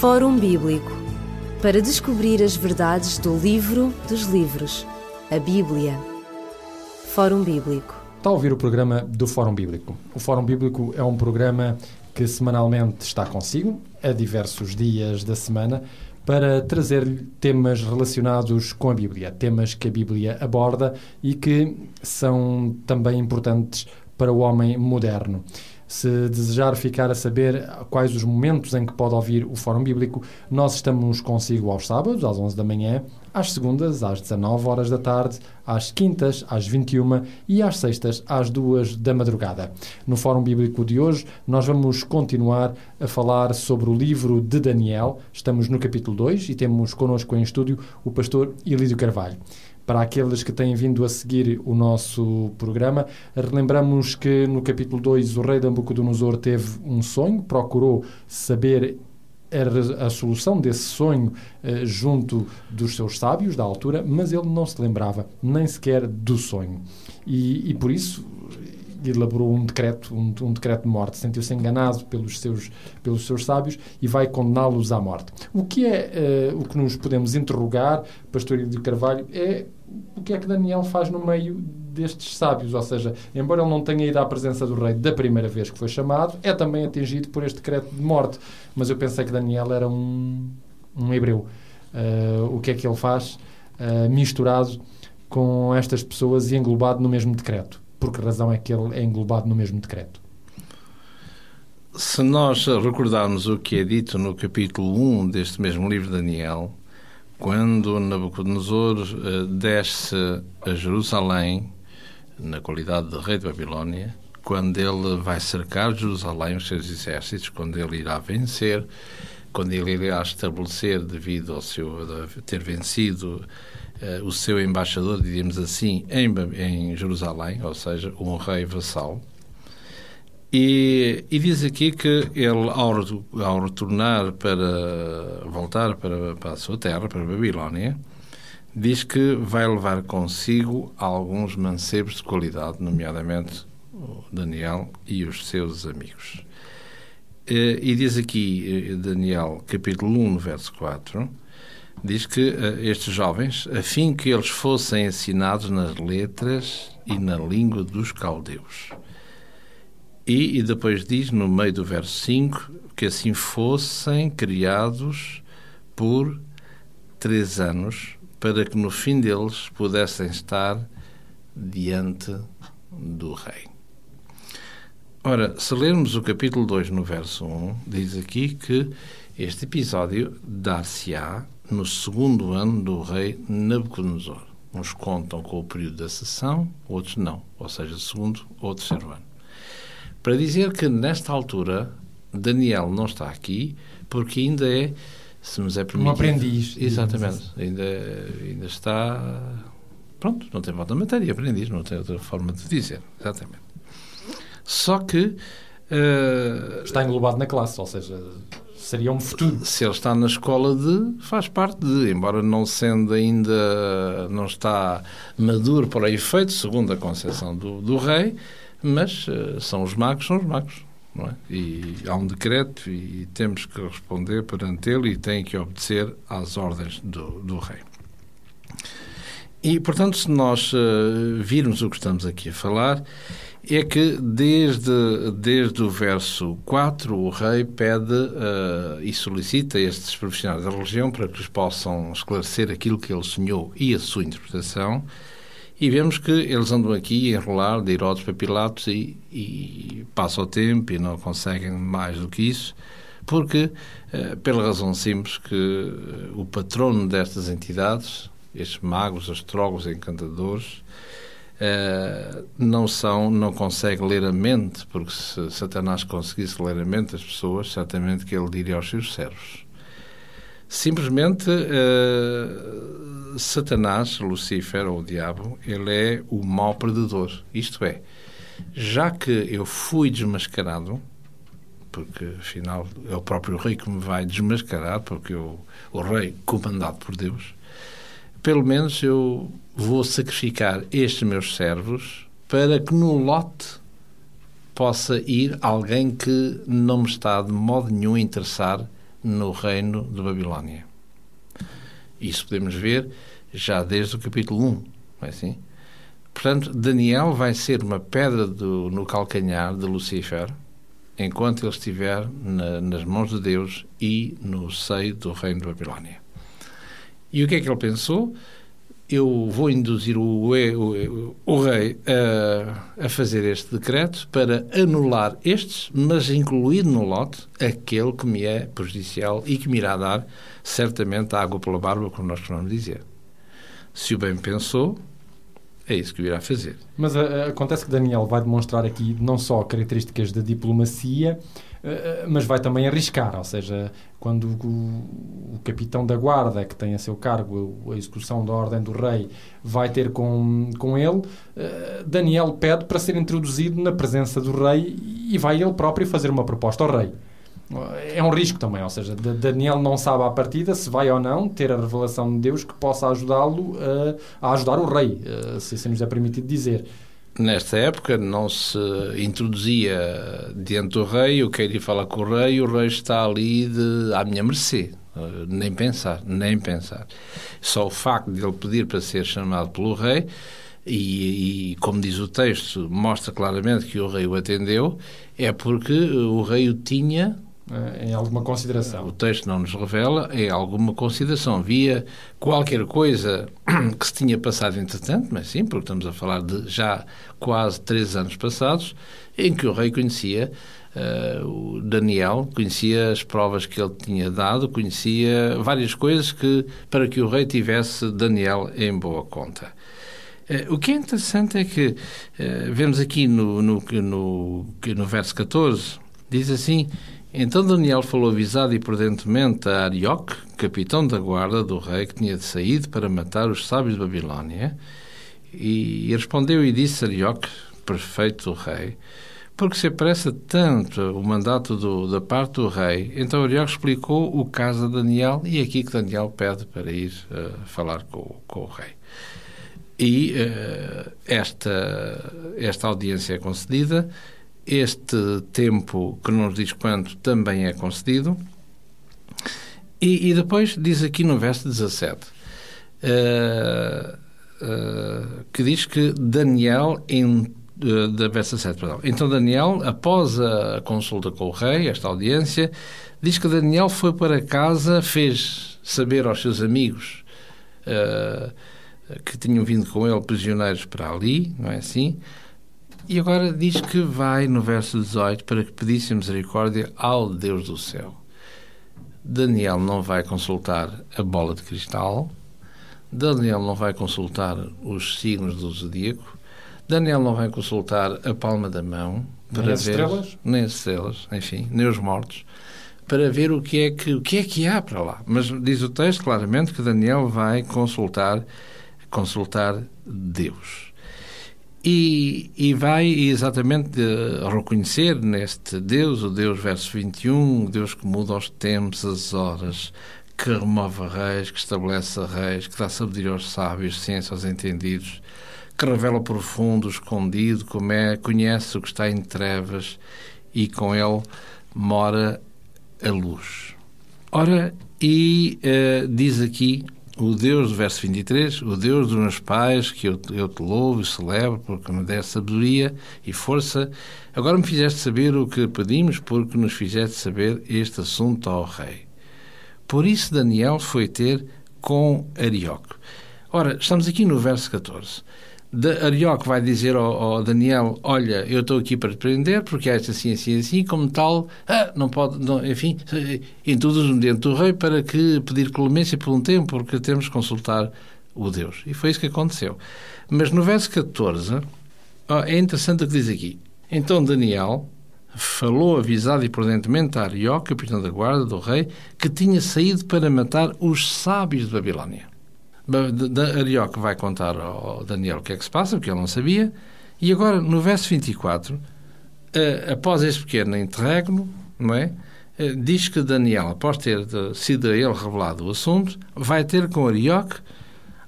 Fórum Bíblico para descobrir as verdades do livro dos livros, a Bíblia. Fórum Bíblico. Está a ouvir o programa do Fórum Bíblico. O Fórum Bíblico é um programa que semanalmente está consigo, a diversos dias da semana, para trazer-lhe temas relacionados com a Bíblia, temas que a Bíblia aborda e que são também importantes para o homem moderno. Se desejar ficar a saber quais os momentos em que pode ouvir o Fórum Bíblico, nós estamos consigo aos sábados, às 11 da manhã, às segundas, às 19 horas da tarde, às quintas, às 21 e às sextas, às 2 da madrugada. No Fórum Bíblico de hoje, nós vamos continuar a falar sobre o livro de Daniel. Estamos no capítulo 2 e temos connosco em estúdio o pastor Elídio Carvalho. Para aqueles que têm vindo a seguir o nosso programa, relembramos que no capítulo 2 o rei Nabucodonosor teve um sonho, procurou saber a, solução desse sonho eh, junto dos seus sábios da altura, mas ele não se lembrava nem sequer do sonho. E, e por isso elaborou um decreto, um, um decreto de morte, sentiu-se enganado pelos seus, pelos seus sábios e vai condená-los à morte. O que é uh, o que nos podemos interrogar, Pastor de Carvalho, é o que é que Daniel faz no meio destes sábios, ou seja, embora ele não tenha ido à presença do rei da primeira vez que foi chamado, é também atingido por este decreto de morte. Mas eu pensei que Daniel era um, um hebreu. Uh, o que é que ele faz uh, misturado com estas pessoas e englobado no mesmo decreto? Por que razão é que ele é englobado no mesmo decreto? Se nós recordarmos o que é dito no capítulo 1 deste mesmo livro de Daniel, quando Nabucodonosor uh, desce a Jerusalém, na qualidade de rei de Babilónia, quando ele vai cercar Jerusalém, os seus exércitos, quando ele irá vencer, quando ele irá estabelecer, devido ao seu ter vencido uh, o seu embaixador, diríamos assim, em, em Jerusalém, ou seja, um rei vassal. E, e, diz aqui que ele, ao, ao retornar para voltar para, para, a sua terra, para a Babilónia, diz que vai levar consigo alguns mancebos de qualidade, nomeadamente Daniel e os seus amigos. E, e diz aqui, eh, Daniel, capítulo 1, verso 4, diz que uh, estes jovens, a fim que eles fossem ensinados nas letras e na língua dos caldeus. E, e depois diz, no meio do verso 5, que assim fossem criados por três anos, para que no fim deles pudessem estar diante do Rei. Ora, se lermos o capítulo 2, no verso 1, diz aqui que este episódio dar-se-á no segundo ano do rei Nabucodonosor. Uns contam com o período da sessão, outros não, ou seja, segundo ou terceiro ano. Para dizer que nesta altura Daniel não está aqui, porque ainda é, se nos é permitido. Um aprendiz. Exatamente, ainda, ainda está. Pronto, não tem volta matéria, aprendiz, não tem outra forma de dizer. Exatamente. Só que. Uh, está englobado na classe, ou seja, seria um futuro. Se ele está na escola de, faz parte de, embora não sendo ainda, não está maduro para efeito, segundo a concepção do, do rei, mas uh, são os magos, são os magos. É? E há um decreto e temos que responder perante ele e tem que obedecer às ordens do, do rei. E, portanto, se nós uh, virmos o que estamos aqui a falar, é que desde, desde o verso 4 o rei pede uh, e solicita estes profissionais da religião para que lhes possam esclarecer aquilo que ele sonhou e a sua interpretação. E vemos que eles andam aqui a enrolar de Herodes para Pilatos e, e passa o tempo e não conseguem mais do que isso, porque, uh, pela razão simples que uh, o patrono destas entidades, estes magos, astrólogos, encantadores, não são, não consegue ler a mente, porque se Satanás conseguisse ler a mente das pessoas, certamente que ele diria aos seus servos. Simplesmente, uh, Satanás, Lucifer ou o diabo, ele é o mau predador. Isto é, já que eu fui desmascarado, porque afinal é o próprio rei que me vai desmascarar, porque eu, o rei comandado por Deus, pelo menos eu vou sacrificar estes meus servos para que no lote possa ir alguém que não me está de modo nenhum a interessar no reino de Babilónia. Isso podemos ver já desde o capítulo 1, não é assim? Portanto, Daniel vai ser uma pedra do, no calcanhar de Lucifer enquanto ele estiver na, nas mãos de Deus e no seio do reino de Babilónia. E o que é que ele pensou? Eu vou induzir o, o, o rei a, a, fazer este decreto para anular estes, mas incluir no lote aquele que me é prejudicial e que me irá dar certamente água pela barba, como nós costumamos dizer. Se o bem pensou, é isso que irá fazer. Mas uh, acontece que Daniel vai demonstrar aqui não só características da diplomacia, uh, mas vai também arriscar, ou seja, quando o, capitão da guarda, que tem a seu cargo a, execução da ordem do rei, vai ter com, com ele, uh, Daniel pede para ser introduzido na presença do rei e vai ele próprio fazer uma proposta ao rei é um risco também, ou seja, Daniel não sabe à partida se vai ou não ter a revelação de Deus que possa ajudá-lo a, a, ajudar o rei, eh, se assim nos é permitido dizer. Nesta época não se introduzia diante do rei, eu quero ir falar com o rei, o rei está ali de, à minha mercê. Eh, nem pensar, nem pensar. Só o facto de ele pedir para ser chamado pelo rei, e, e, como diz o texto, mostra claramente que o rei o atendeu, é porque o rei o tinha em alguma consideração. O texto não nos revela em alguma consideração. Havia qualquer coisa que se tinha passado entretanto, mas sim, porque estamos a falar de já quase três anos passados, em que o rei conhecia uh, o Daniel, conhecia as provas que ele tinha dado, conhecia várias coisas que para que o rei tivesse Daniel em boa conta. Uh, o que é interessante é que vemos aqui no, no, no, no verso 14, diz assim: então Daniel falou avisado e prudentemente a Arioque, capitão da guarda do rei, que tinha saído para matar os sábios de Babilónia, e, respondeu e disse a Arioque, prefeito do rei, porque se apressa tanto o mandato do, da parte do rei. Então Arioque explicou o caso de Daniel e é aqui que Daniel pede para ir uh, falar com, com, o rei. E uh, esta, esta audiência é concedida este tempo, que nos diz quanto, também é concedido. E, e depois diz aqui no verso 17, uh, uh, que diz que Daniel, em, uh, da verso 7, perdão. Então Daniel, após a consulta com o rei, esta audiência, diz que Daniel foi para casa, fez saber aos seus amigos que tinham vindo com ele prisioneiros para ali, não é assim? E agora diz que vai, no verso 18, para que pedisse misericórdia ao Deus do céu. Daniel não vai consultar a bola de cristal, Daniel não vai consultar os signos do zodíaco, Daniel não vai consultar a palma da mão para nem as ver estrelas? nem as estrelas, enfim, nem os mortos, para ver o que é que o que é que há para lá. Mas diz o texto claramente que Daniel vai consultar consultar Deus. E, e vai exatamente reconhecer neste Deus, o Deus verso 21, o Deus que muda os tempos, as horas, que remove reis, que estabelece reis, que dá sabedoria aos sábios, ciência aos entendidos, que revela profundo, escondido, como é, conhece o que está em trevas e com ele mora a luz. Ora, e uh, diz aqui o Deus verso 23, o Deus dos meus pais, que eu, eu te louvo e celebro, porque me deste sabedoria e força, agora me fizeste saber o que pedimos, porque nos fizeste saber este assunto ao rei. Por isso Daniel foi ter com Arioque. Ora, estamos aqui no verso 14 de vai dizer ao, ao, Daniel: Olha, eu estou aqui para te prender porque és assim, assim, assim, como tal, ah, não pode, não, enfim, introduz-me dentro do rei para que pedir clemência por um tempo, porque temos que consultar o Deus. E foi isso que aconteceu. Mas no verso 14, oh, é interessante o que diz aqui. Então Daniel falou avisado e prudentemente a Arioque, capitão da guarda do rei, que tinha saído para matar os sábios de Babilónia. Arioque vai contar ao Daniel o que é que se passa, porque ele não sabia. E agora, no verso 24, eh, após este pequeno interregno, não é? Eh, diz que Daniel, após ter sido a ele revelado o assunto, vai ter com Arioque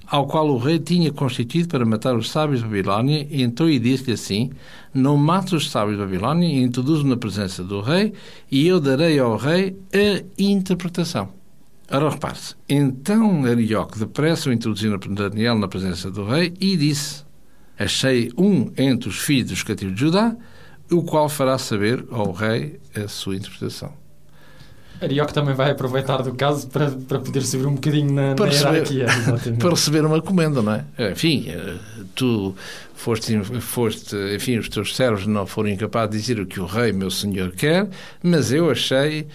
ao qual o rei tinha constituído para matar os sábios de Babilónia, e então e disse-lhe assim: Não mates os sábios de Babilónia, introduzo na presença do rei, e eu darei ao rei a interpretação. Ora, repare-se. Então Arioque depressa o introduziu Daniel na presença do rei e disse: Achei um entre os filhos dos cativos de Judá, o qual fará saber ao rei a sua interpretação. Arioque também vai aproveitar do caso para, para poder subir um bocadinho na, para na receber, hierarquia. para receber uma comenda, não é? Enfim, eh, tu foste, foste, enfim, os teus servos não foram incapazes de dizer o que o rei, meu senhor, quer, mas eu achei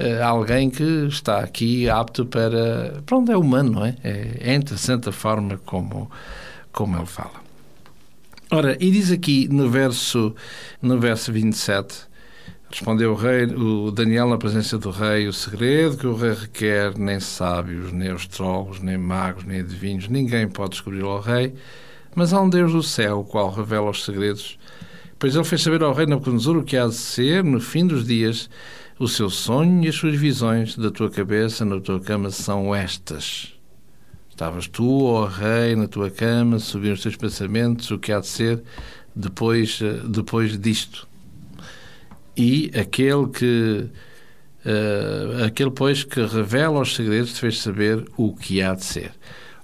uh, alguém que está aqui apto para... Pronto, é humano, não é? É, é interessante a forma como, como ele fala. Ora, e diz aqui no verso, no verso 27 Respondeu o rei, o Daniel na presença do rei, o segredo que o rei requer, nem sábios, nem astrólogos, nem magos, nem adivinhos, ninguém pode descobrir ao rei, mas há um Deus do céu, o qual revela os segredos. Pois ele fez saber ao rei Nabucodonosor o que há de ser, no fim dos dias, o seu sonho e as suas visões da tua cabeça na tua cama são estas. Estavas tu, ó rei, na tua cama, subindo os teus pensamentos, o que há de ser depois, eh, depois disto e aquele que uh, aquele pois que revela os segredos te fez saber o que há de ser.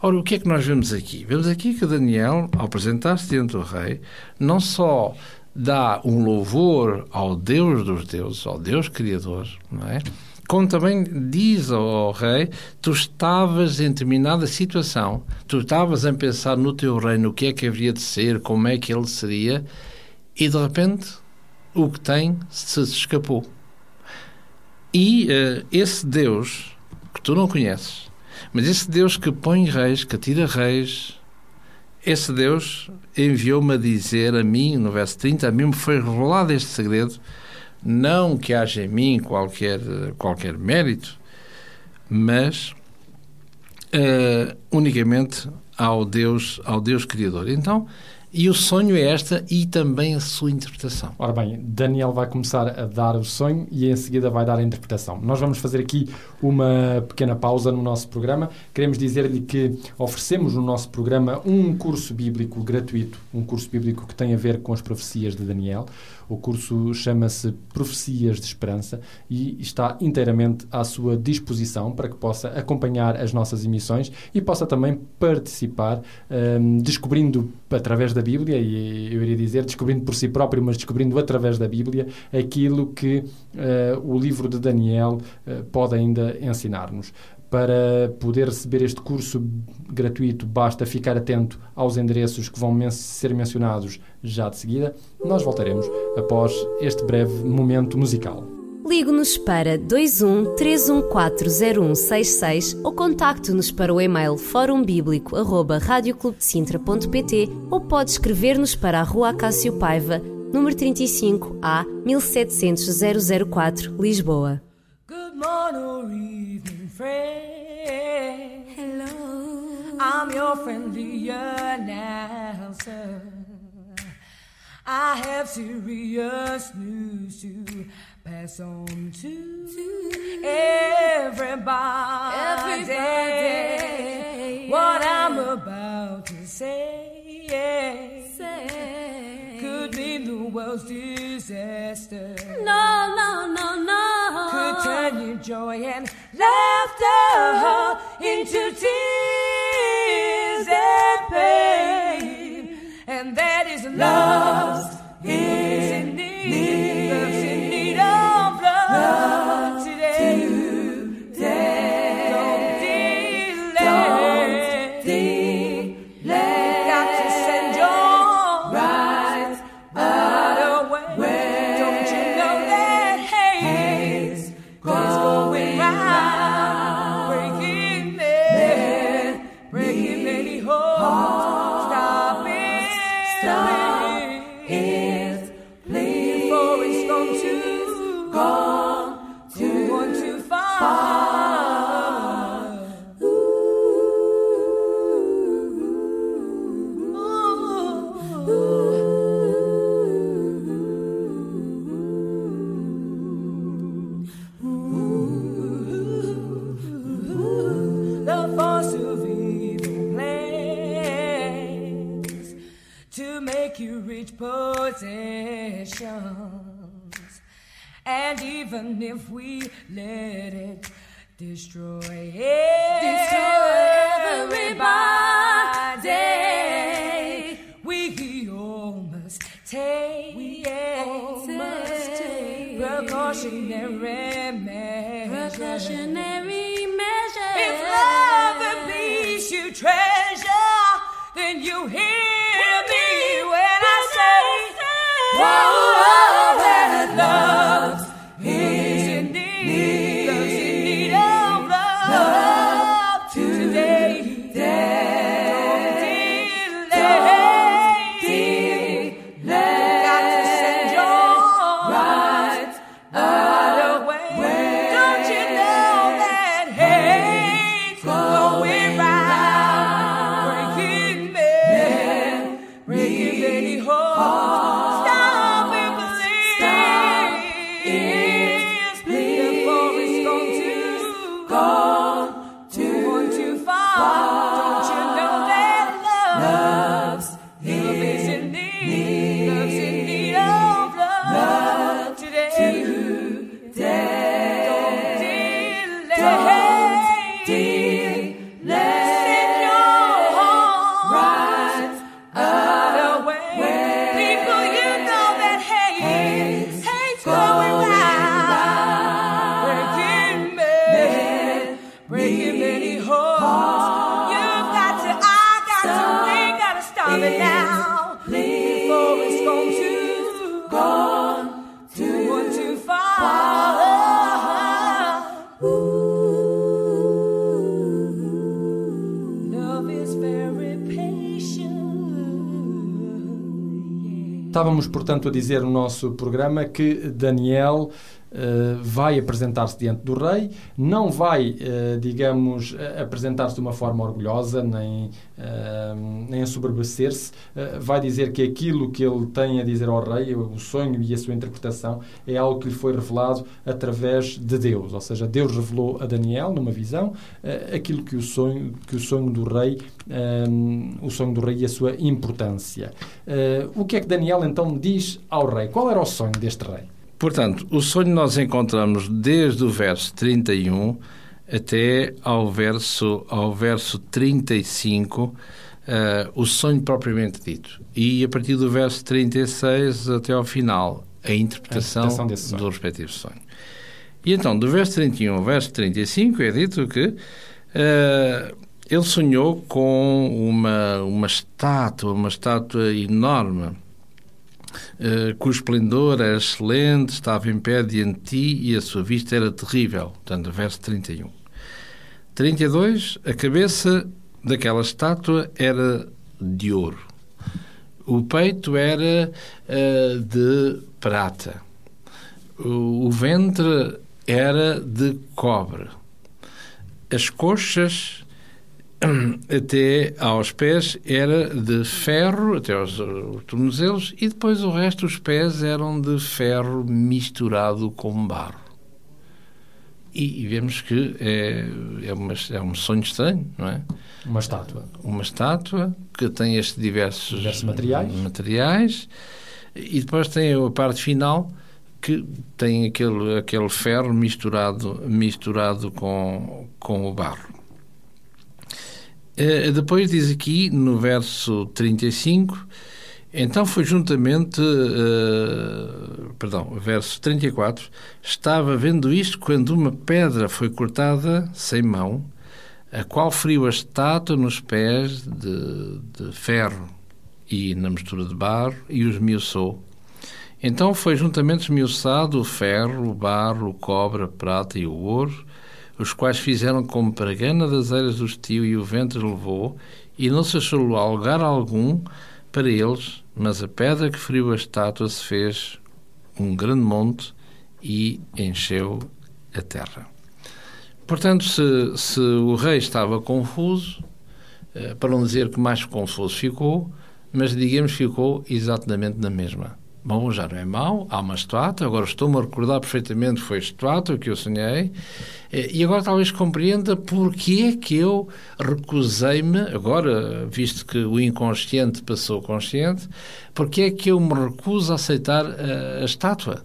Ora, o que é que nós vemos aqui? Vemos aqui que Daniel, ao apresentar-se diante do rei, não só dá um louvor ao Deus dos deuses, ao Deus Criador, não é? Como também diz ao rei, tu estavas em determinada situação, tu estavas a pensar no teu reino, o que é que haveria de ser, como é que ele seria, e de repente o que tem se escapou. E uh, esse Deus que tu não conheces, mas esse Deus que põe reis, que tira reis, esse Deus enviou-me a dizer a mim, no verso 30, a mim me foi revelado este segredo, não que haja em mim qualquer, qualquer mérito, mas uh, unicamente ao Deus, ao Deus Criador. Então, e o sonho é esta e também a sua interpretação. Ora bem, Daniel vai começar a dar o sonho e em seguida vai dar a interpretação. Nós vamos fazer aqui uma pequena pausa no nosso programa. Queremos dizer-lhe que oferecemos no nosso programa um curso bíblico gratuito, um curso bíblico que tem a ver com as profecias de Daniel. O curso chama-se Profecias de Esperança e está inteiramente à sua disposição para que possa acompanhar as nossas emissões e possa também participar, um, descobrindo através da Bíblia, e eu iria dizer descobrindo por si próprio, mas descobrindo através da Bíblia, aquilo que uh, o livro de Daniel uh, pode ainda ensinar-nos. Para poder receber este curso gratuito, basta ficar atento aos endereços que vão men ser mencionados já de seguida. Nós voltaremos após este breve momento musical. Ligue-nos para 21 3140166 ou contacte-nos para o e-mail forumbíblico.radioclubdecintra.pt ou pode escrever-nos para a Rua Acácio Paiva, número 35 A 1700 004, Lisboa. Good morning, friend. Hello. I'm your friendly announcer. I have serious news to pass on to, to everybody. everybody. What I'm about to say, say could mean the world's disaster. No, no, no, no. Could turn your joy and laughter into tears and pain. And that is lost If we let it destroy, destroy portanto, a dizer no nosso programa que Daniel eh, vai apresentar-se diante do rei, não vai, eh, digamos, a- apresentar-se de uma forma orgulhosa, nem, eh, nem a soberbecer-se, eh, vai dizer que aquilo que ele tem a dizer ao rei, o sonho e a sua interpretação, é algo que lhe foi revelado através de Deus, ou seja, Deus revelou a Daniel, numa visão, eh, aquilo que o sonho, que o sonho do rei, eh, o sonho do rei e a sua importância. Eh, o que é que Daniel então diz ao rei? Qual era o sonho deste rei? Portanto, o sonho nós encontramos desde o verso 31 até ao verso, ao verso 35, eh, o sonho propriamente dito. E a partir do verso 36 até ao final, a interpretação, A interpretação do respectivo sonho. E então, do verso 31 ao verso 35, é dito que eh, ele sonhou com uma, uma estátua, uma estátua enorme, eh, cujo esplendor era excelente, estava em pé diante de ti e a sua vista era terrível. Portanto, verso 31. 32. A cabeça daquela estátua era de ouro. O peito era eh, de prata. O, o ventre era de cobre. As coxas até aos pés era de ferro, até aos, aos tornozelos, e depois o resto dos pés eram de ferro misturado com barro. E, e vemos que é, é, uma, é um sonho estranho, não é? Uma estátua. Uma estátua que tem estes diversos, Diversos materiais. materiais, e depois tem a parte final que tem aquele, aquele ferro misturado, misturado com, com o barro. Eh, Depois diz aqui no verso 35, então foi juntamente, eh, perdão, verso 34, estava vendo isto quando uma pedra foi cortada sem mão, a qual feriu a estátua nos pés de, de ferro e na mistura de barro e os esmiuçou. Então foi juntamente esmiuçado o ferro, o barro, o cobre, a prata e o ouro, os quais fizeram como pregana das eiras do estio e o vento os levou, e não se achou lugar algum para eles, mas a pedra que feriu a estátua se fez um grande monte e encheu a terra. Portanto, se, se o rei estava confuso, eh, para não dizer que mais confuso ficou, mas digamos ficou exatamente na mesma. Bom, já não é mau, há uma estátua, agora estou-me a recordar perfeitamente foi a estátua que eu sonhei, eh, e agora talvez compreenda porque é que eu recusei-me, agora, visto que o inconsciente passou consciente, porque é que eu me recuso a aceitar a, a estátua?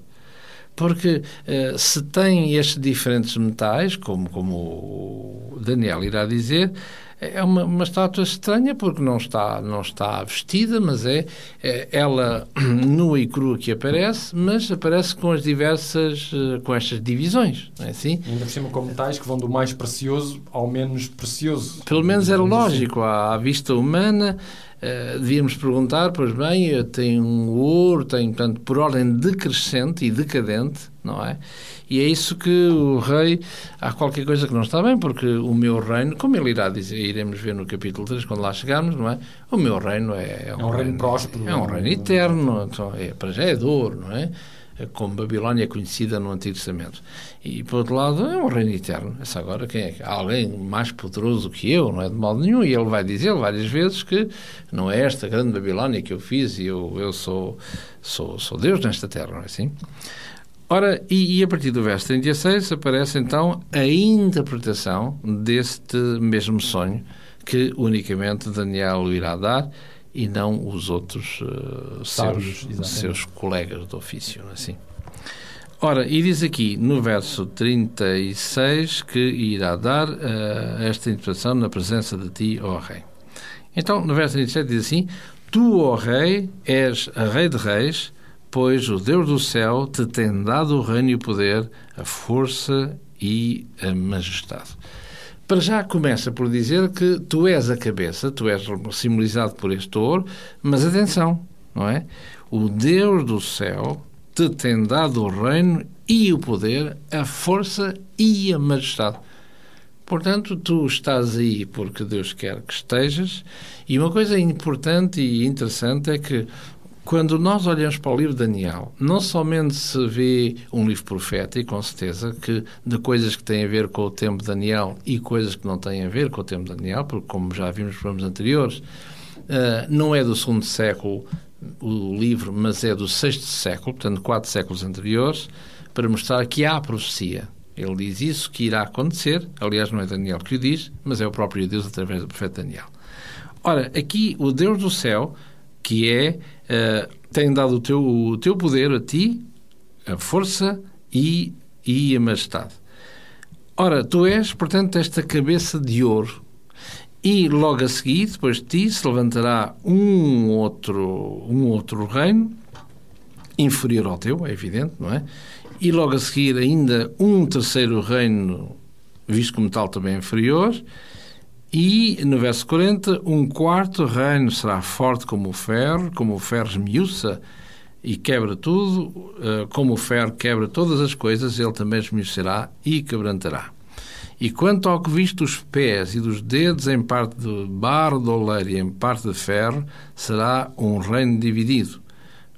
Porque eh, se tem estes diferentes metais, como, como o Daniel irá dizer, é uma, uma estátua estranha porque não está, não está vestida, mas é, é ela nua e crua que aparece, mas aparece com as diversas, eh, com estas divisões, não é assim? Ainda por cima com metais que vão do mais precioso ao menos precioso. Pelo menos era assim. lógico, à, à vista humana, eh, devíamos perguntar, pois bem, eu tenho um ouro, tenho, portanto, por ordem decrescente e decadente, não é? E é isso que o rei, há qualquer coisa que não está bem, porque o meu reino, como ele irá dizer, iremos ver no capítulo 3, quando lá chegarmos, não é? O meu reino é, um reino próspero. É um reino eterno, então, é, para já é de ouro, não é? Como Babilónia é conhecida no Antigo Testamento. E, por outro lado, é um reino eterno. Essa agora, quem é? Há alguém mais poderoso que eu, não é de modo nenhum, e ele vai dizer várias vezes que não é esta grande Babilónia que eu fiz e eu, eu sou, sou, sou Deus nesta terra, não é assim? Ora, e, e, a partir do verso 36 aparece então a interpretação deste mesmo sonho que unicamente Daniel irá dar e não os outros uh, Sábios, seus, exatamente. seus colegas de ofício, assim. Ora, e diz aqui no verso 36 que irá dar uh, esta interpretação na presença de ti, ó Rei. Então, no verso 37 diz assim: Tu, ó Rei, és a Rei de Reis, pois o Deus do céu te tem dado o reino e o poder, a força e a majestade. Para já começa por dizer que tu és a cabeça, tu és simbolizado por este ouro, mas atenção, não é? O Deus do céu te tem dado o reino e o poder, a força e a majestade. Portanto, tu estás aí porque Deus quer que estejas. E uma coisa importante e interessante é que quando nós olhamos para o livro de Daniel, não somente se vê um livro profético, com certeza, que de coisas que têm a ver com o tempo de Daniel e coisas que não têm a ver com o tempo de Daniel, porque, como já vimos nos programas anteriores, uh, não é do segundo século o livro, mas é do sexto século, portanto, quatro séculos anteriores, para mostrar que há profecia. Ele diz isso que irá acontecer, aliás, não é Daniel que o diz, mas é o próprio Deus através do profeta Daniel. Ora, aqui o Deus do céu que é uh, tem dado o teu, o teu poder a ti, a força e, e a majestade. Ora, tu és, portanto, esta cabeça de ouro. E logo a seguir, depois de ti, se levantará um outro, um outro reino, inferior ao teu, é evidente, não é? E logo a seguir, ainda um terceiro reino, visto como tal também inferior, e, no verso 40, um quarto reino será forte como o ferro, como o ferro esmiuça e quebra tudo, eh, como o ferro quebra todas as coisas, ele também esmiuçará e quebrantará. E quanto ao que viste dos pés e dos dedos em parte de barro de oleiro e em parte de ferro, será um reino dividido.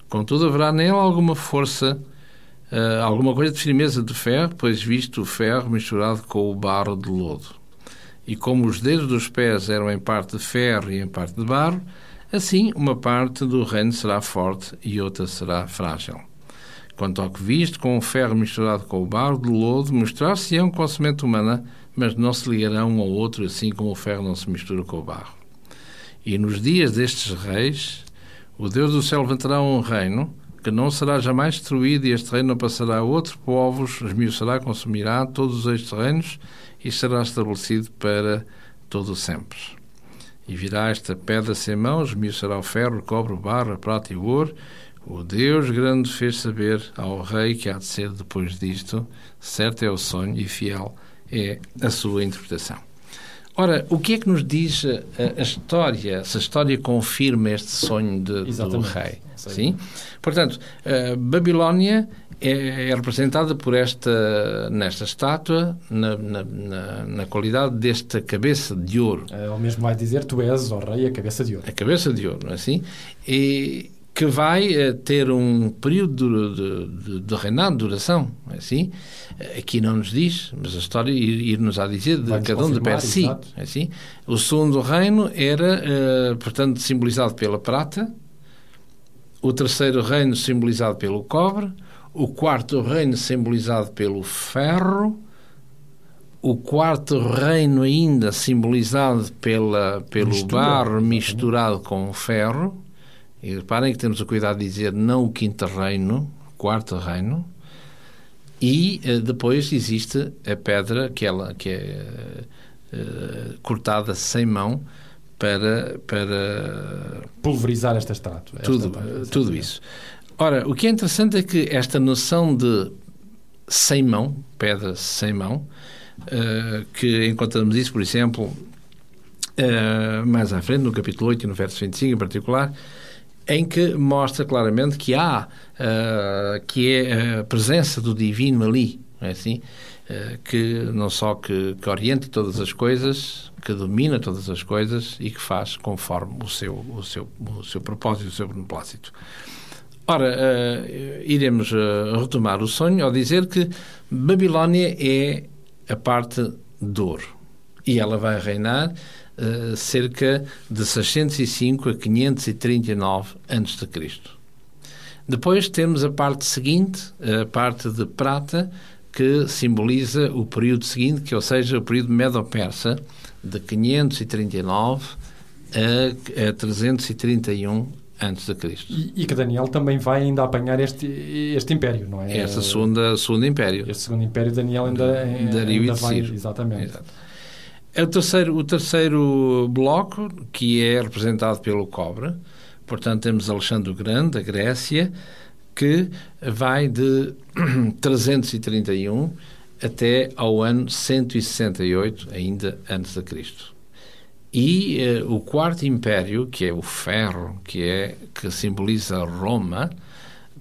Contudo, haverá nele alguma força, eh, alguma coisa de firmeza de ferro, pois visto o ferro misturado com o barro de lodo. E como os dedos dos pés eram em parte de ferro e em parte de barro, assim uma parte do reino será forte e outra será frágil. Quanto ao que viste, com o ferro misturado com o barro de lodo, mostrar-se-ão com a semente humana, mas não se ligarão um ao outro, assim como o ferro não se mistura com o barro. E nos dias destes reis, o Deus do céu levantará um reino que não será jamais destruído, e este reino não passará a outros povos, esmiuçará, consumirá todos estes reinos, e será estabelecido para todo o sempre. E virá esta pedra sem mãos, esmiuçará o ferro, cobre, o barro, prata e o ouro. O Deus grande fez saber ao rei que há de ser depois disto, certo é o sonho e fiel é a sua interpretação. Ora, o que é que nos diz a, a história, se a história confirma este sonho de, do rei? Sim. Portanto, Babilónia é, é representada por esta, nesta estátua, na, na, na, na qualidade desta cabeça de ouro. Eh, Ele mesmo vai dizer: Tu és, ó rei, a cabeça de ouro. A cabeça de ouro, não é assim? E que vai eh, ter um período de, de, de reinado, de duração, é assim? Aqui não nos diz, mas a história ir- ir-nos a dizer de cada um de per si. é assim? O segundo reino era, eh, portanto, simbolizado pela prata, o terceiro reino simbolizado pelo cobre, o quarto reino simbolizado pelo ferro, o quarto reino ainda simbolizado pela, pelo Mistura, barro misturado com o ferro. E reparem que temos o cuidado de dizer não o quinto reino, quarto reino. E eh, depois existe a pedra, aquela que é eh, cortada sem mão para, para Pulverizar esta estátua. esta tudo, parte, tudo isso. Ora, o que é interessante é que esta noção de sem mão, pedra sem mão, eh, que encontramos isso, por exemplo, eh, mais à frente, no capítulo 8 e no verso 25 em particular, em que mostra claramente que há, eh, que é a presença do divino ali, é assim? Que não só que, que orienta todas as coisas, que domina todas as coisas e que faz conforme o seu, o seu, o seu propósito, o seu beneplácito. Ora, eh, iremos eh, retomar o sonho ao dizer que Babilónia é a parte de ouro e ela vai reinar eh, cerca de 605 a 539 a.C. Depois temos a parte seguinte, a parte de prata, que simboliza o período seguinte, que ou seja, o período Medo-Persa, de 539 a, a 331 a.C. E, e que Daniel também vai ainda apanhar este, este império, não é? Esse segunda, segundo império. Este segundo império, Daniel ainda, Dario ainda de vai... Exatamente. Exato. É o terceiro, o terceiro bloco, que é representado pelo cobre. Portanto, temos Alexandre o Grande, da Grécia, que vai de 331 até ao ano 168, ainda antes de Cristo. E eh, o quarto império, que é o ferro, que é que simboliza Roma,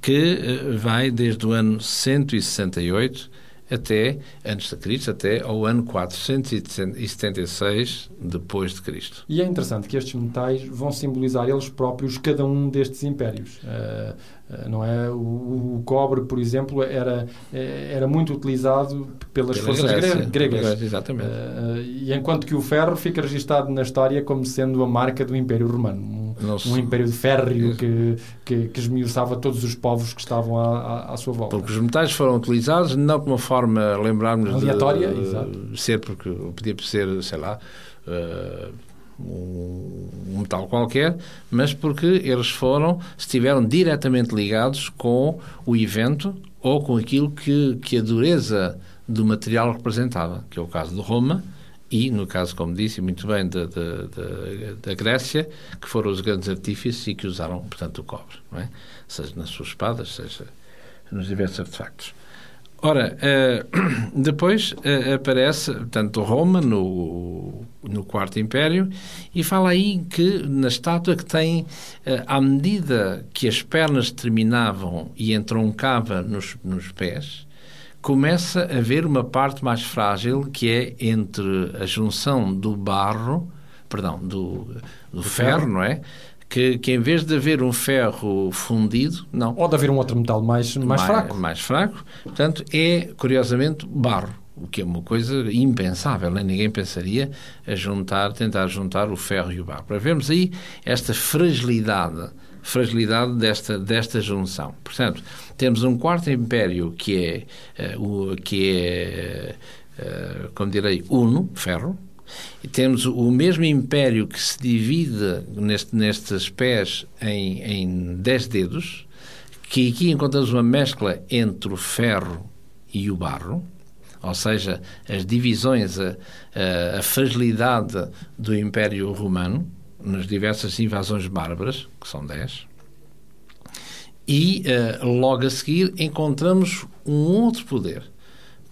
que eh, vai desde o ano 168 até antes de Cristo, até ao ano 476 depois de Cristo. E é interessante que estes metais vão simbolizar eles próprios cada um destes impérios. Eh, não é? O, o cobre, por exemplo, era, eh, era muito utilizado pelas Pela forças Grécia, gre- gregas. Grécia, exatamente. Eh, e enquanto que o ferro fica registado na história como sendo a marca do Império Romano. Um, um império de férreo que, que, que esmiuçava todos os povos que estavam à, à, sua volta. Porque os metais foram utilizados não como uma forma, lembrarmos Aleatória, de, exato. ser porque podia ser, sei lá, eh, um, metal qualquer, mas porque eles foram, estiveram diretamente ligados com o evento ou com aquilo que, que a dureza do material representava, que é o caso de Roma e, no caso, como disse muito bem, da, da, Grécia, que foram os grandes artífices e que usaram, portanto, o cobre, é? seja nas suas espadas, seja nos diversos artefactos. Ora, eh, depois eh, aparece, portanto, Roma no, no Quarto Império e fala aí que na estátua que tem, eh, à medida que as pernas terminavam e entroncava nos, nos pés, começa a haver uma parte mais frágil que é entre a junção do barro, perdão, do, do ferro, ferro. não é? Que, que em vez de haver um ferro fundido, não, Ou de haver um outro metal mais, mais, fraco. mais fraco. Portanto, é, curiosamente, barro, o que é uma coisa impensável, nem ninguém pensaria a juntar, tentar juntar o ferro e o barro. Para vermos aí esta fragilidade, fragilidade desta, desta junção. Portanto, temos um quarto império que é, eh, o, que é eh, como direi, uno, ferro, e temos o mesmo império que se divide neste, nestes pés em, em dez dedos, que aqui encontramos uma mescla entre o ferro e o barro, ou seja, as divisões, a, a, a fragilidade do Império Romano nas diversas invasões bárbaras, que são dez. E eh, logo a seguir encontramos um outro poder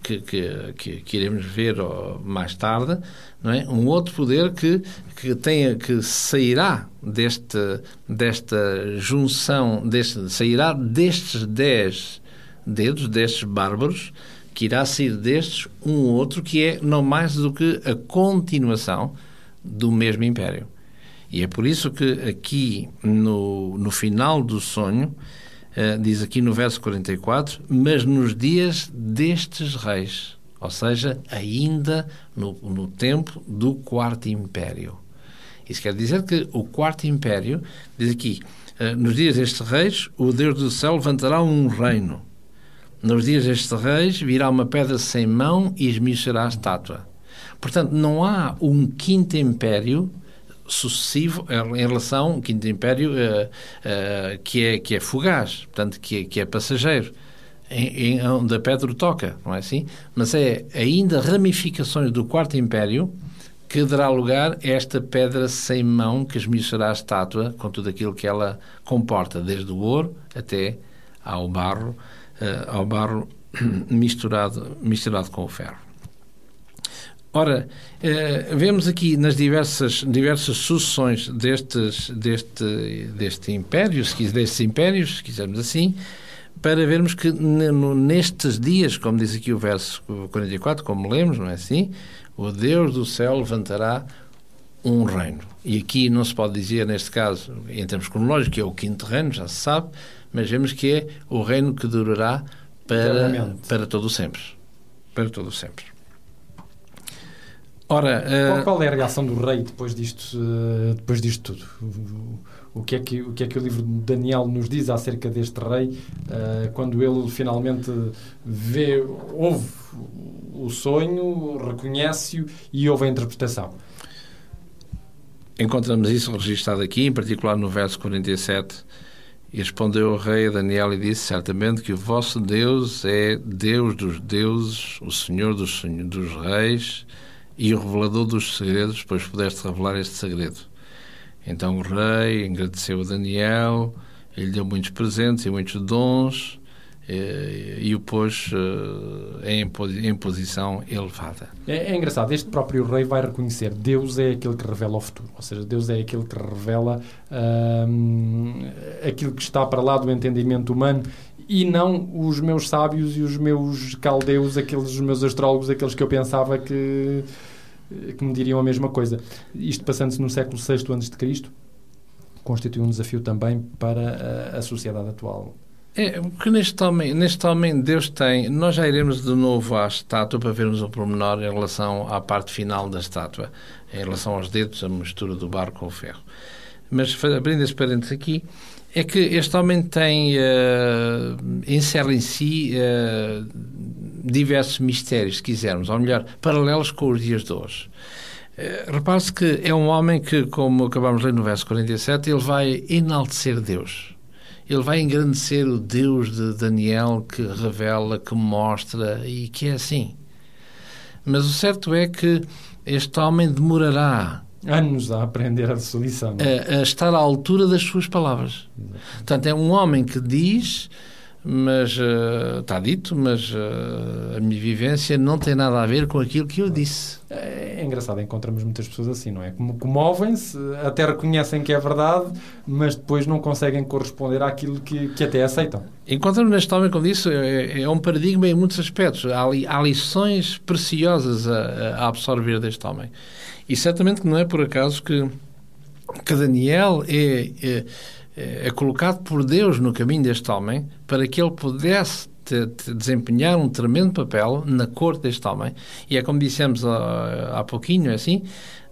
que, que, que, que iremos ver mais tarde, não é? Um outro poder que que tenha que sairá deste desta junção, deste, sairá destes dez dedos, destes bárbaros, que irá sair destes um outro que é não mais do que a continuação do mesmo império. E é por isso que aqui no, no final do sonho Uh, diz aqui no verso 44, mas nos dias destes reis, ou seja, ainda no, no tempo do Quarto Império. Isso quer dizer que o quarto império, diz aqui, eh, nos dias destes reis, o Deus do céu levantará um reino. Nos dias destes reis virá uma pedra sem mão e esmiuçará a estátua. Portanto, não há um quinto império sucessivo em relação ao quinto império eh, eh, que, é, que é fugaz, portanto, que é, que é passageiro, em, em, onde a pedra toca, não é assim? Mas é ainda ramificações do quarto império que dará lugar a esta pedra sem mão que esmiuçará a estátua com tudo aquilo que ela comporta, desde o ouro até ao barro, eh, ao barro misturado, misturado com o ferro. Ora, eh, vemos aqui nas diversas, diversas sucessões destes, deste, deste império, se quiser, destes impérios, se quisermos assim, para vermos que nestes dias, como diz aqui o verso 44, como lemos, não é assim? O Deus do céu levantará um reino. E aqui não se pode dizer, neste caso, em termos cronológicos, que é o quinto reino, já se sabe, mas vemos que é o reino que durará para, para todo o sempre. Para todo o sempre. Ora, Qual, eh, qual é a reação do rei depois disto, eh, depois disto tudo? O, o que é que, o que é que o livro de Daniel nos diz acerca deste rei eh, quando ele finalmente vê, ouve o sonho, reconhece-o e ouve a interpretação? encontramos isso registado aqui, em particular no verso 47. E respondeu o rei a Daniel e disse: Certamente que o vosso Deus é Deus dos deuses, o Senhor dos, senhor- dos reis e o revelador dos segredos, pois pudeste revelar este segredo. Então o rei agradeceu a Daniel, ele deu muitos presentes e muitos dons eh, e o pôs eh, em, em posição elevada. É, é engraçado, este próprio rei vai reconhecer Deus é aquele que revela o futuro, ou seja, Deus é aquele que revela hum, aquilo que está para lá do entendimento humano e não os meus sábios e os meus caldeus, aqueles os meus astrólogos, aqueles que eu pensava que, que me diriam a mesma coisa. Isto passando-se no século VI a.C., constitui um desafio também para a, a sociedade atual. É, porque neste homem, neste homem Deus tem. Nós já iremos de novo à estátua para vermos o pormenor em relação à parte final da estátua, em relação aos dedos, a mistura do barro com o ferro. Mas abrindo esse parênteses aqui, é que este homem tem. eh, encerra em si eh, diversos mistérios, se quisermos, ou melhor, paralelos com os dias de hoje. Eh, Repare-se que é um homem que, como acabamos de ler no verso 47, ele vai enaltecer Deus. Ele vai engrandecer o Deus de Daniel que revela, que mostra e que é assim. Mas o certo é que este homem demorará Anos a aprender a lição. a, a estar à altura das suas palavras. Portanto, é um homem que diz, mas eh, está dito, mas eh, a minha vivência não tem nada a ver com aquilo que eu disse. É engraçado, encontramos muitas pessoas assim, não é? Como comovem-se, até reconhecem que é verdade, mas depois não conseguem corresponder àquilo que, que até aceitam. Encontramos neste homem, como disse, é, é um paradigma em muitos aspectos. Há, li- há lições preciosas a, a absorver deste homem. E certamente que não é por acaso que, que Daniel é, é, é colocado por Deus no caminho deste homem para que ele pudesse te- te desempenhar um tremendo papel na corte deste homem. E é como dissemos há, há pouquinho, é assim,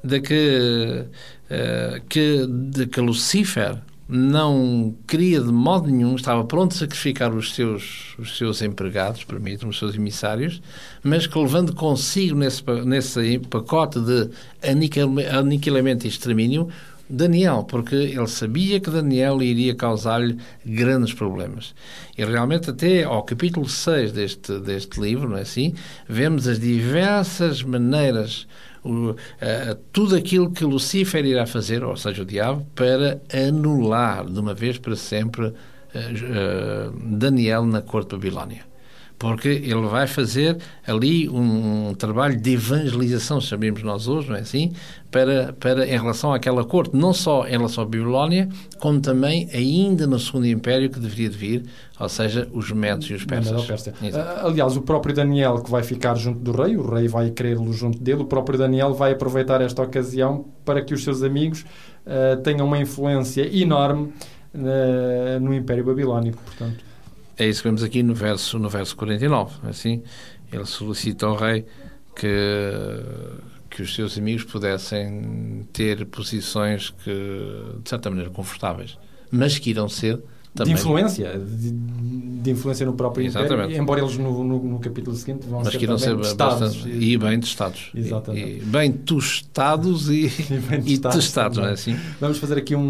de que, eh, que, de que Lucifer não queria de modo nenhum, estava pronto a sacrificar os seus, os seus empregados, permitam os seus emissários, mas que levando consigo nesse, nesse pacote de aniquil- aniquilamento e extermínio, Daniel, porque ele sabia que Daniel iria causar-lhe grandes problemas. E realmente até ao capítulo 6 deste, deste livro, não é assim, vemos as diversas maneiras o, eh, tudo aquilo que Lucifer irá fazer, ou seja, o diabo, para anular de uma vez para sempre eh, eh, Daniel na corte de Babilónia. Porque ele vai fazer ali um, um trabalho de evangelização, sabemos nós hoje, não é assim? Para, para, em relação àquela corte, não só em relação à Babilónia, como também ainda no Segundo Império que deveria de vir, ou seja, os Medos e os Persas. Ah, Aliás, o próprio Daniel que vai ficar junto do rei, o rei vai querer-lo junto dele, o próprio Daniel vai aproveitar esta ocasião para que os seus amigos ah, tenham uma influência enorme ah, no Império Babilónico. Portanto, É isso que vemos aqui no verso, no verso 49. Assim, ele solicita ao rei que, que os seus amigos pudessem ter posições que, de certa maneira, confortáveis, mas que irão ser também. De influência, de, de influência no próprio Exatamente. Império, embora eles no, no, no capítulo seguinte vão mas ser que irão ser testados. bastante, e bem testados. Exatamente. E, e bem tostados e, e testados não é assim? Vamos fazer aqui um,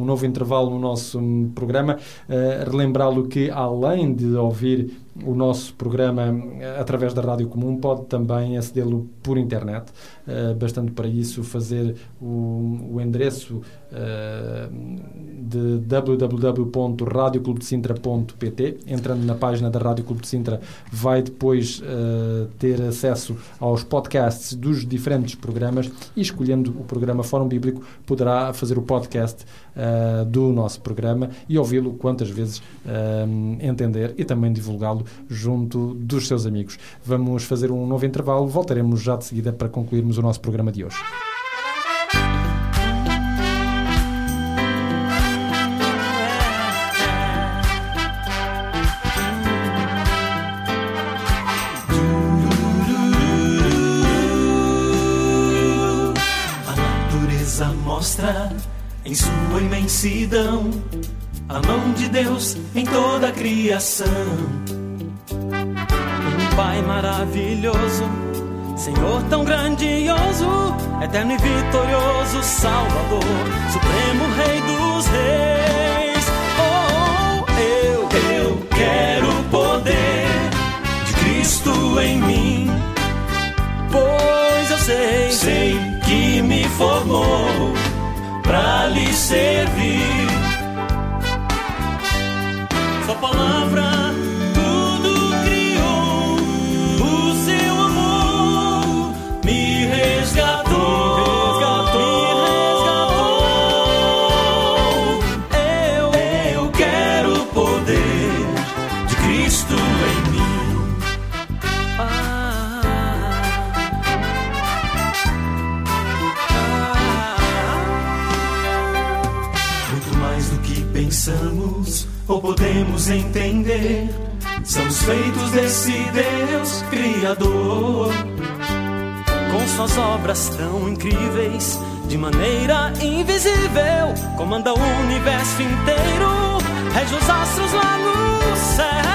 um novo intervalo no nosso programa. Eh, Relembrá-lo que, além de ouvir o nosso programa eh, através da Rádio Comum, pode também acedê-lo por internet. Eh, bastante para isso fazer o, o endereço eh, de www.radioclubdecintra.pt. Entrando na página da Rádio Clube de Sintra, vai depois ter acesso aos podcasts dos diferentes programas e escolhendo o programa Fórum Bíblico poderá fazer o podcast eh, do nosso programa e ouvi-lo quantas vezes eh, entender e também divulgá-lo junto dos seus amigos. Vamos fazer um novo intervalo, voltaremos já de seguida para concluirmos o nosso programa de hoje. Imensidão a mão de Deus em toda a criação. Um Pai maravilhoso, Senhor tão grandioso, eterno e vitorioso, Salvador, Supremo Rei dos Reis. Lhe servir. Sua palavra entender. Somos feitos desse Deus Criador. Com suas obras tão incríveis, de maneira invisível, comanda o universo inteiro, rege os astros lá no céu.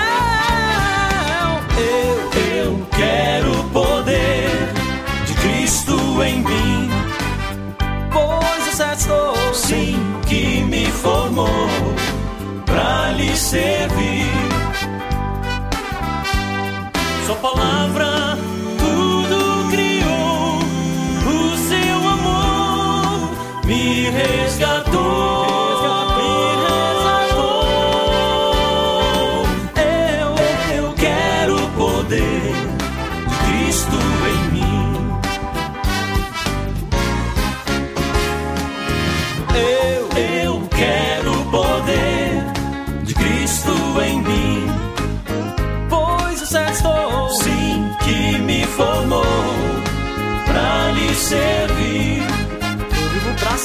Palavra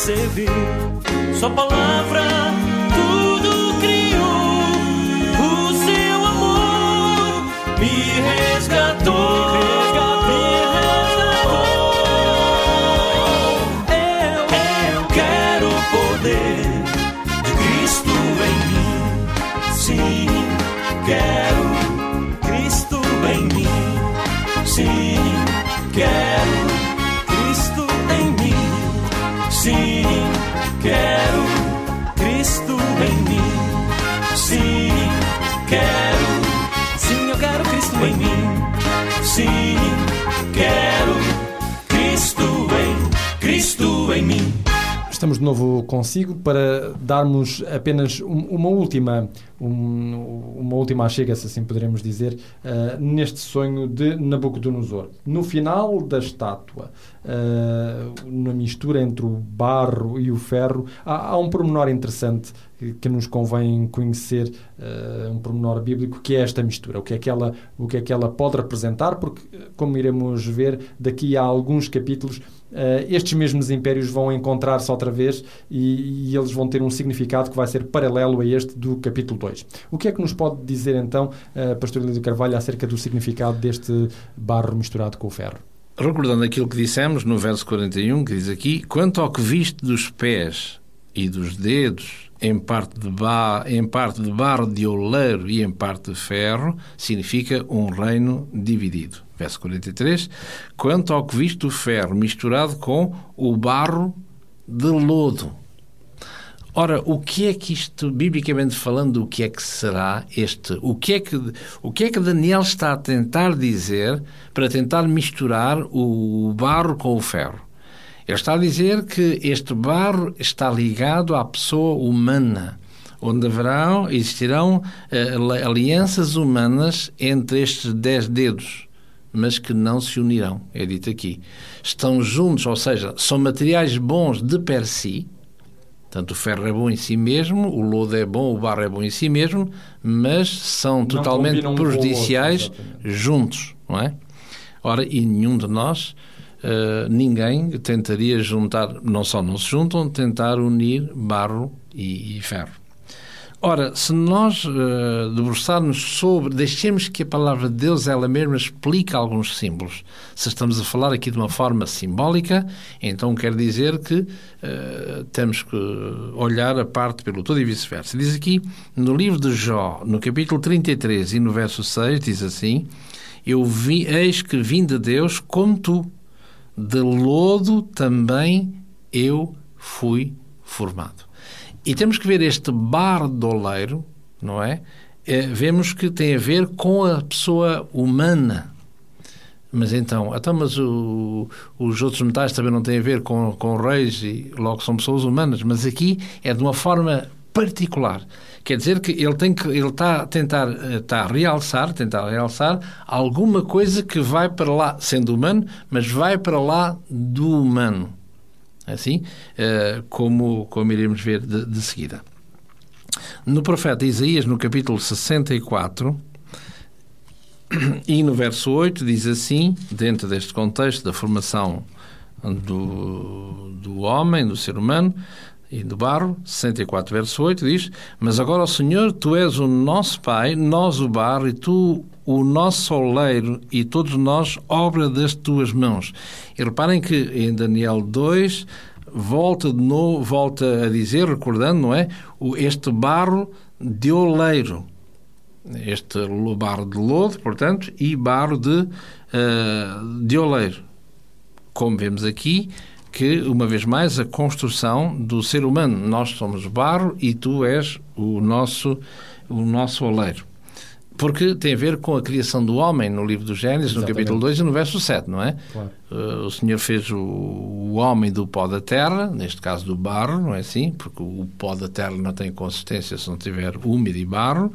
servir. Sua palavra Estamos de novo consigo para darmos apenas um- uma última, um- uma última achega, se assim poderemos dizer, eh, neste sonho de Nabucodonosor. No final da estátua, eh, na mistura entre o barro e o ferro, há, um pormenor interessante que, nos convém conhecer, eh, um pormenor bíblico, que é esta mistura. O que é que ela, o que é que ela pode representar, porque, como iremos ver daqui a alguns capítulos, eh, estes mesmos impérios vão encontrar-se outra vez e, e eles vão ter um significado que vai ser paralelo a este do capítulo 2. O que é que nos pode dizer então, uh, Pastor Lídio Carvalho, acerca do significado deste barro misturado com o ferro? recordando aquilo que dissemos no verso 41, que diz aqui: Quanto ao que viste dos pés e dos dedos, em parte de, ba em parte de barro de oleiro e em parte de ferro, significa um reino dividido. Verso 43: Quanto ao que viste do ferro misturado com o barro de lodo. Ora, o que é que isto, biblicamente falando, o que é que será este? O que é que, o que, é que Daniel está a tentar dizer para tentar misturar o barro com o ferro? Ele está a dizer que este barro está ligado à pessoa humana, onde haverão, existirão eh, alianças humanas entre estes dez dedos, mas que não se unirão, é dito aqui. Estão juntos, ou seja, são materiais bons de per si, Portanto, o ferro é bom em si mesmo, o lodo é bom, o barro é bom em si mesmo, mas são totalmente prejudiciais outro, juntos, não é? Ora, e nenhum de nós, uh, ninguém tentaria juntar, não só não se juntam, tentar unir barro e, e ferro. Ora, se nós uh, debruçarmos sobre, deixemos que a palavra de Deus ela mesma explique alguns símbolos. Se estamos a falar aqui de uma forma simbólica, então quer dizer que uh, temos que olhar a parte pelo todo e vice-versa. Diz aqui no livro de Jó, no capítulo 33 e no verso 6, diz assim: Eu vi, eis que vim de Deus como tu, de lodo também eu fui formado. E temos que ver este bar doleiro, não é? é? Vemos que tem a ver com a pessoa humana. Mas então, então mas o, os outros metais também não têm a ver com, com reis e logo são pessoas humanas. Mas aqui é de uma forma particular. Quer dizer que ele tem que ele está a tentar está a realçar, tentar realçar alguma coisa que vai para lá, sendo humano, mas vai para lá do humano assim, eh, como, como iremos ver de, de seguida. No profeta Isaías, no capítulo 64, e no verso 8 diz assim, dentro deste contexto da formação do, do homem, do ser humano e do barro, 64 verso 8 diz: Mas agora, ó Senhor, tu és o nosso Pai, nós o barro, e tu o nosso soleiro, e todos nós obra das tuas mãos. E reparem que em Daniel 2 volta de novo, volta a dizer, recordando, não é? Este barro de oleiro. Este barro de lodo, portanto, e barro de, uh, de oleiro. Como vemos aqui, que, uma vez mais, a construção do ser humano. Nós somos barro e tu és o nosso, o nosso oleiro porque tem a ver com a criação do homem no livro do Gênesis, no capítulo 2 e no verso 7, não é? Claro. Uh, o Senhor fez o, o, homem do pó da terra, neste caso do barro, não é assim? Porque o pó da terra não tem consistência se não tiver úmido e barro,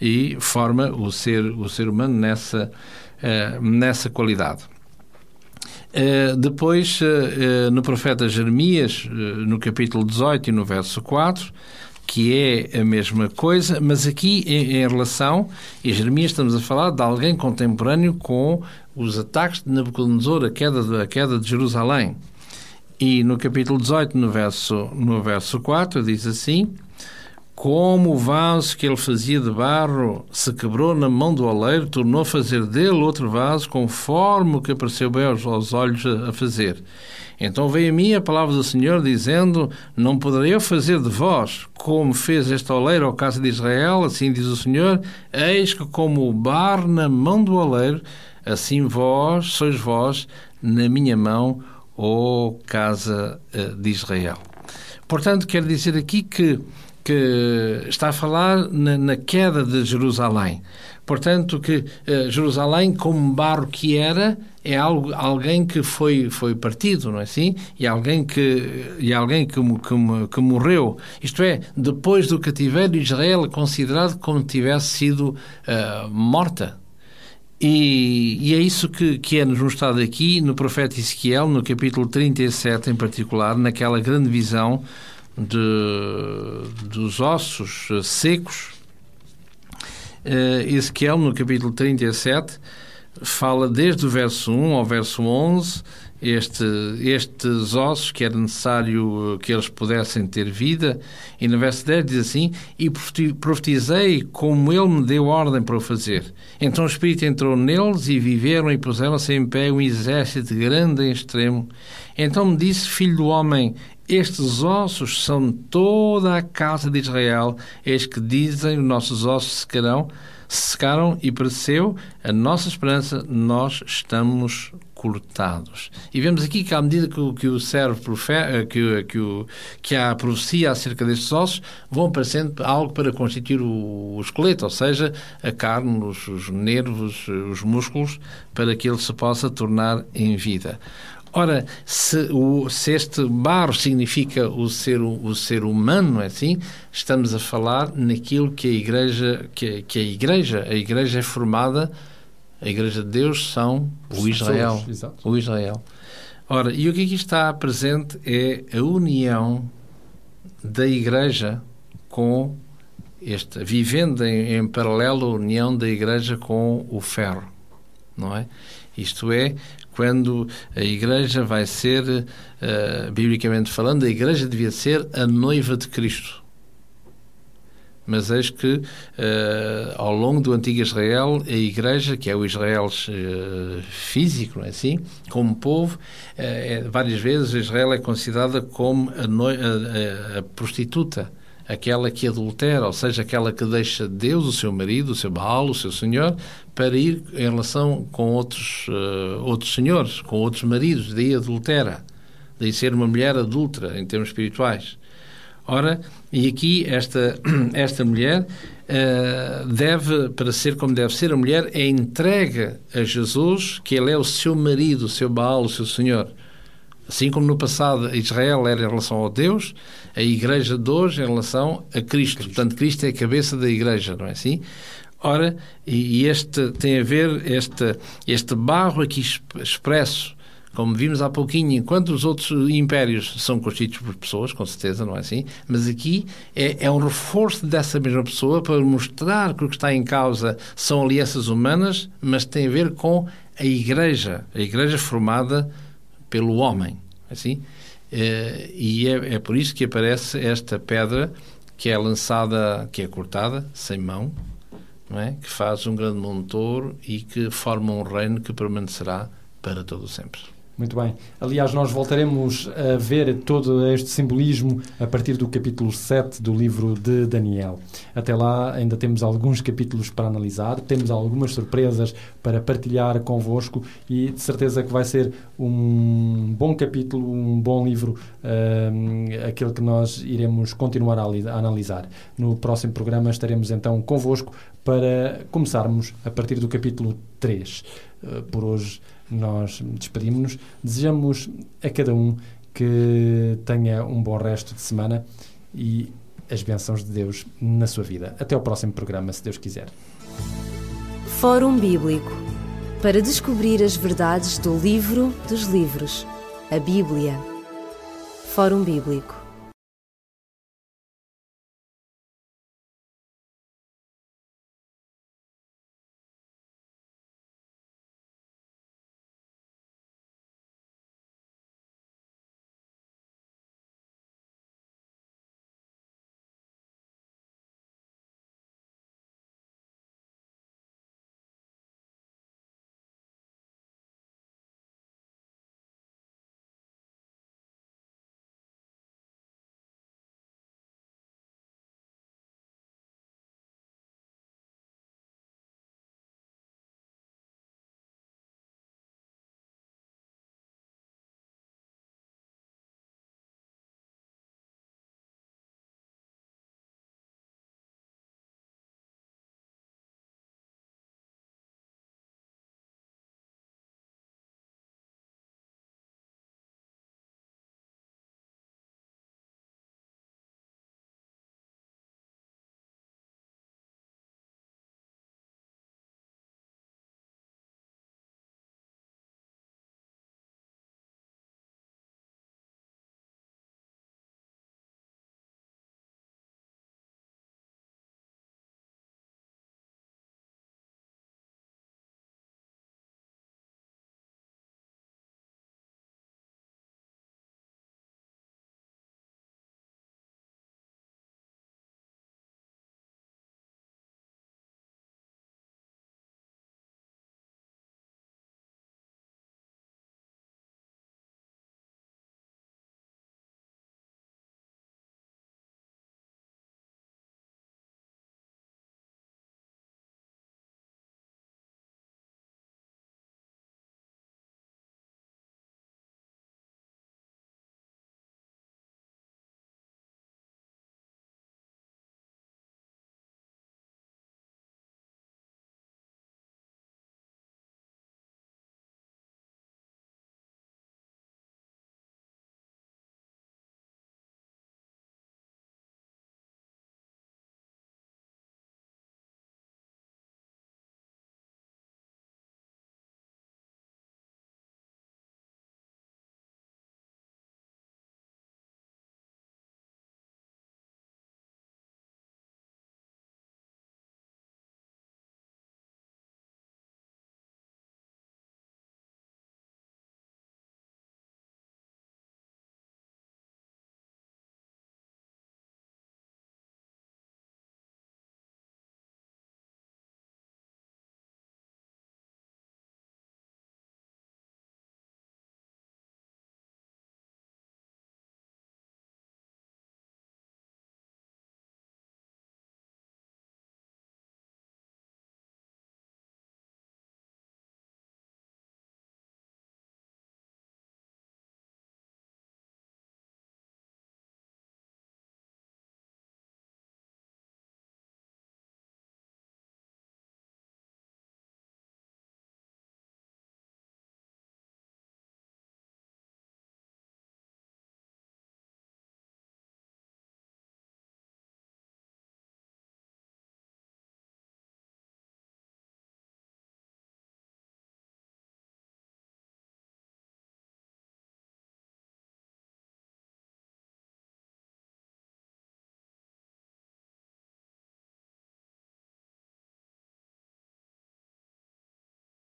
e forma o ser, o ser humano nessa, uh, nessa qualidade. Uh, depois, no profeta Jeremias, no capítulo 18 e no verso 4, que é a mesma coisa, mas aqui em, em, relação, em Jeremias estamos a falar de alguém contemporâneo com os ataques de Nabucodonosor, a queda de, a queda de Jerusalém. E no capítulo 18, no verso, no verso 4, diz assim: Como o vaso que ele fazia de barro se quebrou na mão do oleiro, tornou a fazer dele outro vaso, conforme o que apareceu bem aos, olhos a, fazer. Então veio a mim a palavra do Senhor dizendo: Não poderei eu fazer de vós como fez este oleiro ao caso de Israel, assim diz o Senhor: Eis que, como o bar na mão do oleiro, assim vós sois vós na minha mão, ó casa eh, de Israel. Portanto, quero dizer aqui que que está a falar na, na, queda de Jerusalém. Portanto, que uh, Jerusalém, como barro que era, é algo, alguém que foi, foi partido, não é assim? E alguém que, e alguém que, que, que morreu. Isto é, depois do cativeiro, Israel é considerado como tivesse sido uh, morta. E, e, é isso que, que é nos mostrado aqui no profeta Ezequiel, no capítulo 37 em particular, naquela grande visão de, dos ossos secos. Uh, Ezequiel, no capítulo 37, fala desde o verso 1 ao verso 11 este, estes ossos que era necessário que eles pudessem ter vida. E no verso 10 diz assim: E profetizei como ele me deu ordem para o fazer. Então o Espírito entrou neles e viveram e puseram-se em pé um exército grande em extremo. Então me disse: Filho do homem, estes ossos são toda a casa de Israel. Eis que dizem: Os nossos ossos secarão secaram e pereceu a nossa esperança, nós estamos cortados. E vemos aqui que, à medida que o, que o servo profeta, eh, que, que, o, que a profecia acerca destes ossos, vão aparecendo algo para constituir o, o esqueleto, ou seja, a carne, os, os nervos, os músculos, para que ele se possa tornar em vida. Ora, se, o, se, este barro significa o ser, o ser humano, é assim, estamos a falar naquilo que a Igreja, que, que a Igreja, a Igreja é formada, a Igreja de Deus são o Israel. O Israel. Ora, e o que aqui está presente é a união da Igreja com esta, vivendo em, em paralelo a união da Igreja com o ferro, não é? Isto é, quando a Igreja vai ser, uh, biblicamente falando, a Igreja devia ser a noiva de Cristo. Mas eis que, uh, ao longo do antigo Israel, a Igreja, que é o Israel uh, físico, não é assim? Como povo, uh, várias vezes Israel é considerada como a, a, a, prostituta, aquela que adultera, ou seja, aquela que deixa Deus, o seu marido, o seu Baal, o seu Senhor, para ir em relação com outros, outros senhores, com outros maridos, daí adultera, daí ser uma mulher adulta em termos espirituais. Ora, e aqui esta, esta mulher uh, deve, para ser como deve ser, a mulher é entregue a Jesus, que ele é o seu marido, o seu Baal, o seu Senhor. Assim como no passado Israel era em relação ao Deus, a Igreja de hoje em relação a Cristo. Cristo. Portanto, Cristo é a cabeça da Igreja, não é assim? Ora, e este tem a ver, este, este barro aqui expresso como vimos há pouquinho, enquanto os outros impérios são constituídos por pessoas, com certeza, não é assim? Mas aqui é, é um reforço dessa mesma pessoa para mostrar que o que está em causa são alianças humanas, mas tem a ver com a Igreja, a Igreja formada pelo homem, assim? É, e é, é por isso que aparece esta pedra que é lançada, que é cortada, sem mão, é? que faz um grande montouro e que forma um reino que permanecerá para todo sempre. Muito bem. Aliás, nós voltaremos a ver todo este simbolismo a partir do capítulo 7 do livro de Daniel. Até lá ainda temos alguns capítulos para analisar, temos algumas surpresas para partilhar convosco e de certeza que vai ser um bom capítulo, um bom livro, uh, aquele que nós iremos continuar a, a analisar. No próximo programa estaremos então convosco para começarmos a partir do capítulo 3. Uh, por hoje nós despedimos-nos. Desejamos a cada um que tenha um bom resto de semana e as bênçãos de Deus na sua vida. Até ao próximo programa, se Deus quiser. Fórum Bíblico para descobrir as verdades do livro dos livros, a Bíblia. Fórum Bíblico